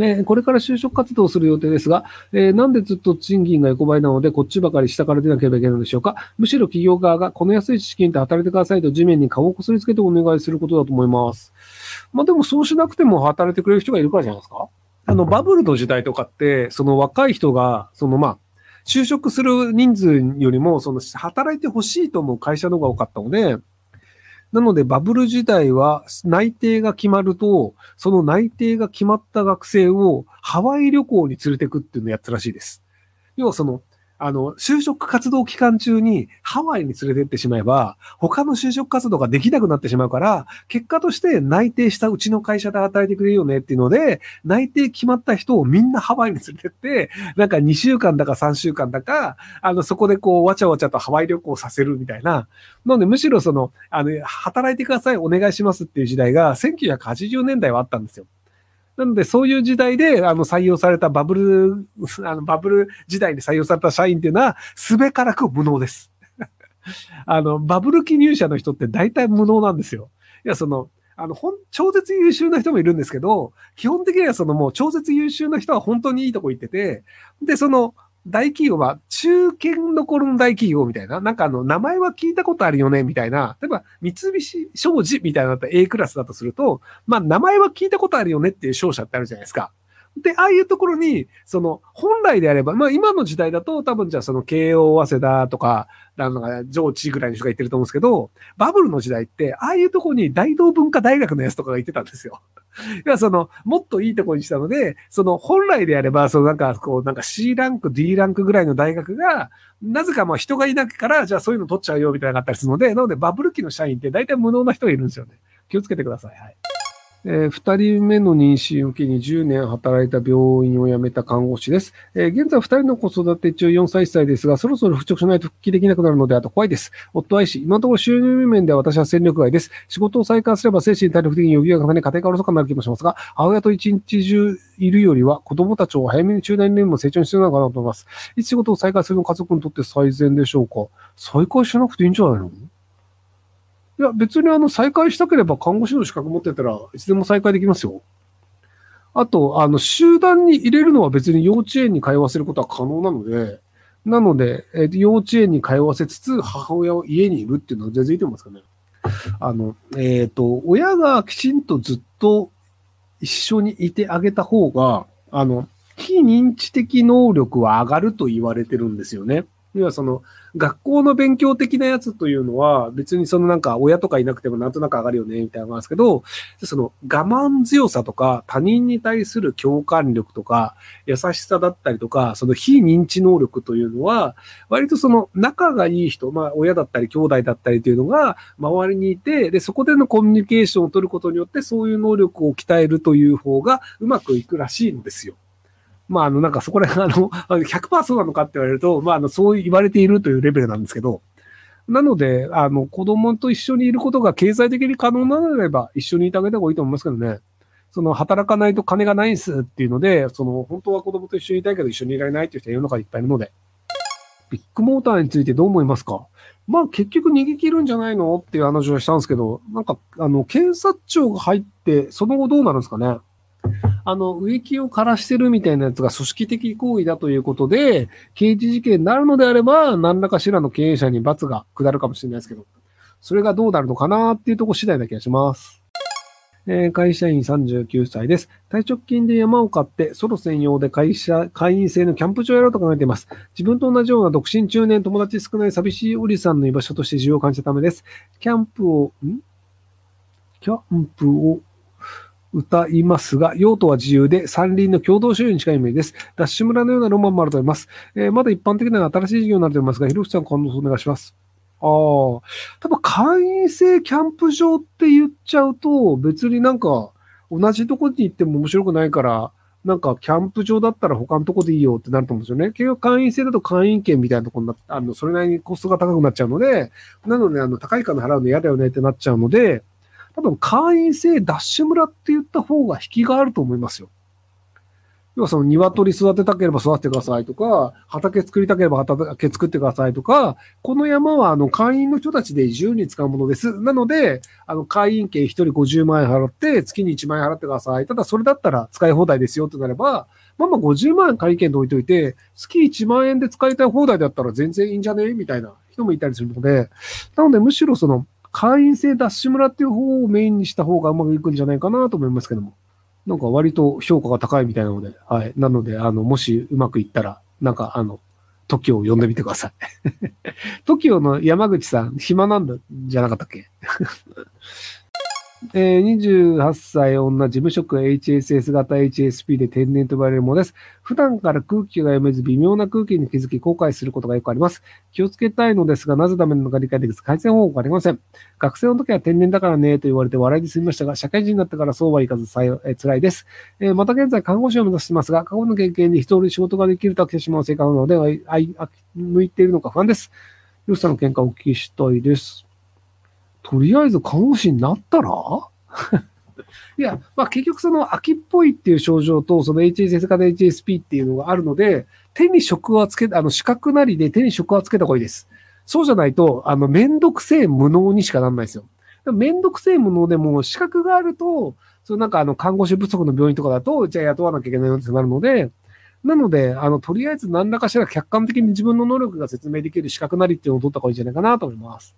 ね、これから就職活動する予定ですが、えー、なんでずっと賃金が横ばいなので、こっちばかり下から出なければいけないのでしょうか？むしろ企業側が、この安い資金で働いてくださいと地面に顔をこすりつけてお願いすることだと思います。まあでもそうしなくても働いてくれる人がいるからじゃないですか？あの、バブルの時代とかって、その若い人が、そのまあ、就職する人数よりも、その働いてほしいと思う会社の方が多かったので、なので、バブル時代は内定が決まると、その内定が決まった学生をハワイ旅行に連れてくっていうのをやったらしいです。要はその、あの、就職活動期間中にハワイに連れてってしまえば、他の就職活動ができなくなってしまうから、結果として内定したうちの会社で働いてくれるよねっていうので、内定決まった人をみんなハワイに連れてって、なんか2週間だか3週間だか、あの、そこでこう、わちゃわちゃとハワイ旅行させるみたいな。なので、むしろその、あの、働いてください、お願いしますっていう時代が、1980年代はあったんですよ。なので、そういう時代で、あの、採用されたバブル、あの、バブル時代に採用された社員っていうのは、すべからく無能です。あの、バブル記入者の人って大体無能なんですよ。いや、その、あの、ほん、超絶優秀な人もいるんですけど、基本的にはそのもう超絶優秀な人は本当にいいとこ行ってて、で、その、大企業は中堅どころの大企業みたいな、なんかあの、名前は聞いたことあるよね、みたいな、例えば、三菱商事みたいなだったら A クラスだとすると、まあ、名前は聞いたことあるよねっていう商社ってあるじゃないですか。で、ああいうところに、その、本来であれば、まあ今の時代だと多分じゃあその慶応早稲田とか、なんか上智ぐらいの人が言ってると思うんですけど、バブルの時代って、ああいうところに大道文化大学のやつとかが言ってたんですよ。いや、その、もっといいとこにしたので、その、本来であれば、そのなんか、こう、なんか C ランク、D ランクぐらいの大学が、なぜかまあ人がいないから、じゃあそういうの取っちゃうよみたいなのがあったりするので、なのでバブル期の社員って大体無能な人がいるんですよね。気をつけてください。はい。えー、2人目の妊娠を機に10年働いた病院を辞めた看護師です。えー、現在2人の子育て中4歳1歳ですが、そろそろ復職しないと復帰できなくなるので、あと怖いです。夫愛し、今のところ収入面では私は戦力外です。仕事を再開すれば精神体力的に余裕が重ね、家庭がおろそかになる気もしますが、母親と一日中いるよりは子供たちを早めに中大年も成長に必要なのかなと思います。いつ仕事を再開するの家族にとって最善でしょうか？再開しなくていいんじゃないの？いや、別にあの、再開したければ看護師の資格持ってたらいつでも再開できますよ。あと、あの、集団に入れるのは別に幼稚園に通わせることは可能なので、なので、えー、幼稚園に通わせつつ、母親を家にいるっていうのは全然いいと思いますかね。あの、えっ、ー、と、親がきちんとずっと一緒にいてあげた方が、あの、非認知的能力は上がると言われてるんですよね。要はその、学校の勉強的なやつというのは、別にそのなんか親とかいなくてもなんとなく上がるよね、みたいなのがあるんですけど、その我慢強さとか、他人に対する共感力とか、優しさだったりとか、その非認知能力というのは、割とその仲がいい人、まあ親だったり兄弟だったりというのが周りにいて、で、そこでのコミュニケーションを取ることによって、そういう能力を鍛えるという方がうまくいくらしいんですよ。まあ、あの、なんかそこら辺、あの、100%そうなのかって言われると、まあ、あの、そう言われているというレベルなんですけど、なので、あの、子供と一緒にいることが経済的に可能なのであれば、一緒にいてあげた方がいいと思いますけどね。その、働かないと金がないんすっていうので、その、本当は子供と一緒にいたいけど一緒にいられないっていう人は世の中いっぱいいるので。ビッグモーターについてどう思いますか？まあ結局逃げ切るんじゃないの？っていう話をしたんですけど、なんか、あの、検察庁が入って、その後どうなるんですかね？あの、植木を枯らしてるみたいなやつが組織的行為だということで、刑事事件になるのであれば、何らかしらの経営者に罰が下るかもしれないですけど、それがどうなるのかなっていうとこ次第な気がします。えー、会社員39歳です。退職金で山を買って、ソロ専用で会社、会員制のキャンプ場をやろうと考えています。自分と同じような独身中年、友達少ない寂しいおりさんの居場所として需要を感じたためです。キャンプを、ん？キャンプを歌いますが、用途は自由で山林の共同所有に近いイメージです。ダッシュ村のようなロマンもあると思います。えー、まだ一般的な新しい事業になると思いますが、ひろきさん感動お願いします。ああ、多分会員制キャンプ場って言っちゃうと、別になんか同じとこに行っても面白くないから、なんかキャンプ場だったら他のとこでいいよってなると思うんですよね。結局会員制だと会員権みたいなとこになって、あの、それなりにコストが高くなっちゃうので、なので、あの、高い金払うの嫌だよねってなっちゃうので、多分会員制ダッシュ村って言った方が引きがあると思いますよ。要はその鶏育てたければ育ててくださいとか、畑作りたければ畑作ってくださいとか、この山はあの会員の人たちで自由に使うものです。なので、あの会員権1人50万円払って、月に1万円払ってください。ただそれだったら使い放題ですよとなれば、まあまあ50万円会員権で置いといて、月1万円で使いたい放題だったら全然いいんじゃね？みたいな人もいたりするので、なのでむしろその会員制ダッシュ村っていう方をメインにした方がうまくいくんじゃないかなと思いますけども。なんか割と評価が高いみたいなので、はい。なので、あの、もしうまくいったら、なんかあの、TOKIO を呼んでみてください。TOKIO の山口さん、暇なんだ、じゃなかったっけ？えー、28歳女、事務職 HSS 型 HSP で天然と呼ばれるものです。普段から空気が読めず微妙な空気に気づき後悔することがよくあります。気をつけたいのですが、なぜダメなのか理解できず改善方法がありません。学生の時は天然だからねと言われて笑いで済みましたが、社会人になってからそうはいかずさ、え、辛いです、えー、また現在看護師を目指していますが、過去の経験で一人仕事ができると飽きてしまう性格なので、向いているのか不安です。よしさの見解をお聞きしたいです。とりあえず看護師になったら？いや、まあ結局その秋っぽいっていう症状と、その HSS 型 HSP っていうのがあるので、手に職はつけ、あの、資格なりで手に職はつけた方がいいです。そうじゃないと、あの、めんどくせえ無能にしかなんないですよ。めんどくせえ無能でも資格があると、そのなんかあの、看護師不足の病院とかだと、じゃあ雇わなきゃいけないよってなるので、なので、あの、とりあえず何らかしら客観的に自分の能力が説明できる資格なりっていうのを取った方がいいんじゃないかなと思います。